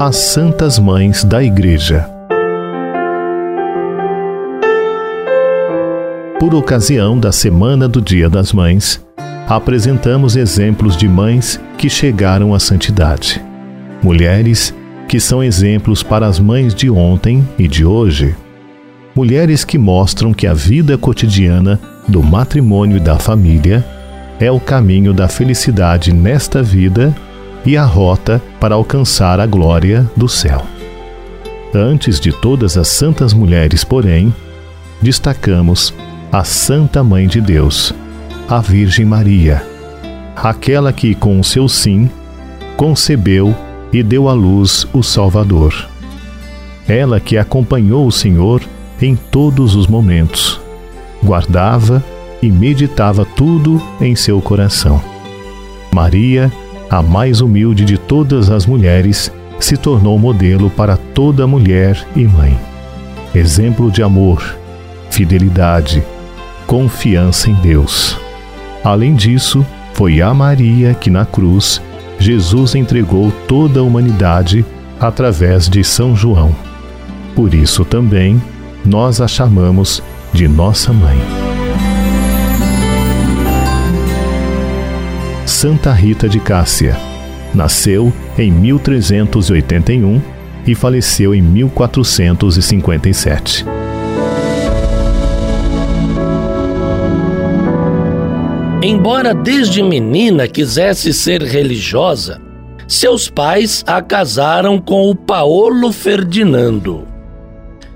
As Santas Mães da Igreja. Por ocasião da Semana do Dia das Mães, apresentamos exemplos de mães que chegaram à santidade. Mulheres que são exemplos para as mães de ontem e de hoje. Mulheres que mostram que a vida cotidiana do matrimônio e da família é o caminho da felicidade nesta vida e a rota para alcançar a glória do céu. Antes de todas as santas mulheres, porém, destacamos a Santa Mãe de Deus, a Virgem Maria, aquela que, com o seu sim, concebeu e deu à luz o Salvador. Ela que acompanhou o Senhor em todos os momentos, guardava e meditava tudo em seu coração. Maria, a mais humilde de todas as mulheres, se tornou modelo para toda mulher e mãe. Exemplo de amor, fidelidade, confiança em Deus. Além disso, foi a Maria que na cruz Jesus entregou toda a humanidade através de São João. Por isso também nós a chamamos de nossa mãe. Santa Rita de Cássia. Nasceu em 1381 e faleceu em 1457. Embora desde menina quisesse ser religiosa, seus pais a casaram com o Paolo Ferdinando.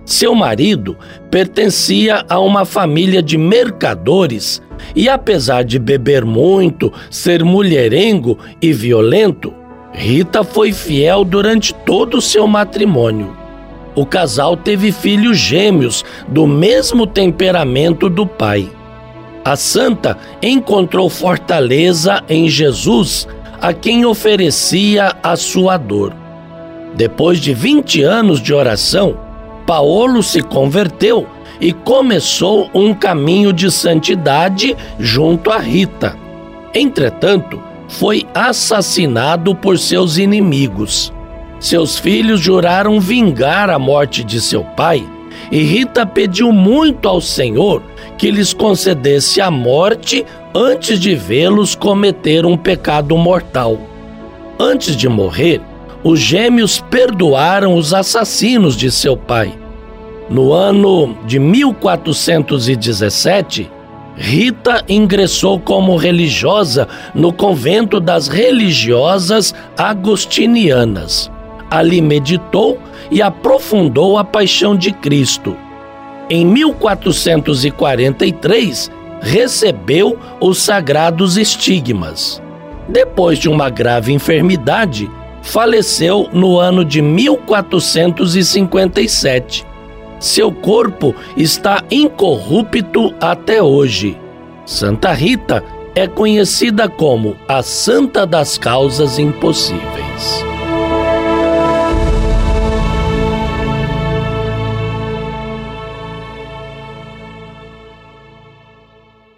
Seu marido pertencia a uma família de mercadores e, apesar de beber muito, ser mulherengo e violento, Rita foi fiel durante todo o seu matrimônio. O casal teve filhos gêmeos do mesmo temperamento do pai. A santa encontrou fortaleza em Jesus, a quem oferecia a sua dor. Depois de 20 anos de oração, Paulo se converteu e começou um caminho de santidade junto a Rita. Entretanto, foi assassinado por seus inimigos. Seus filhos juraram vingar a morte de seu pai e Rita pediu muito ao Senhor que lhes concedesse a morte antes de vê-los cometer um pecado mortal. Antes de morrer, os gêmeos perdoaram os assassinos de seu pai. No ano de 1417, Rita ingressou como religiosa no convento das religiosas agostinianas. Ali meditou e aprofundou a paixão de Cristo em 1443, recebeu os sagrados estigmas. Depois de uma grave enfermidade, faleceu no ano de 1457. Seu corpo está incorrupto até hoje. Santa Rita é conhecida como a Santa das Causas Impossíveis.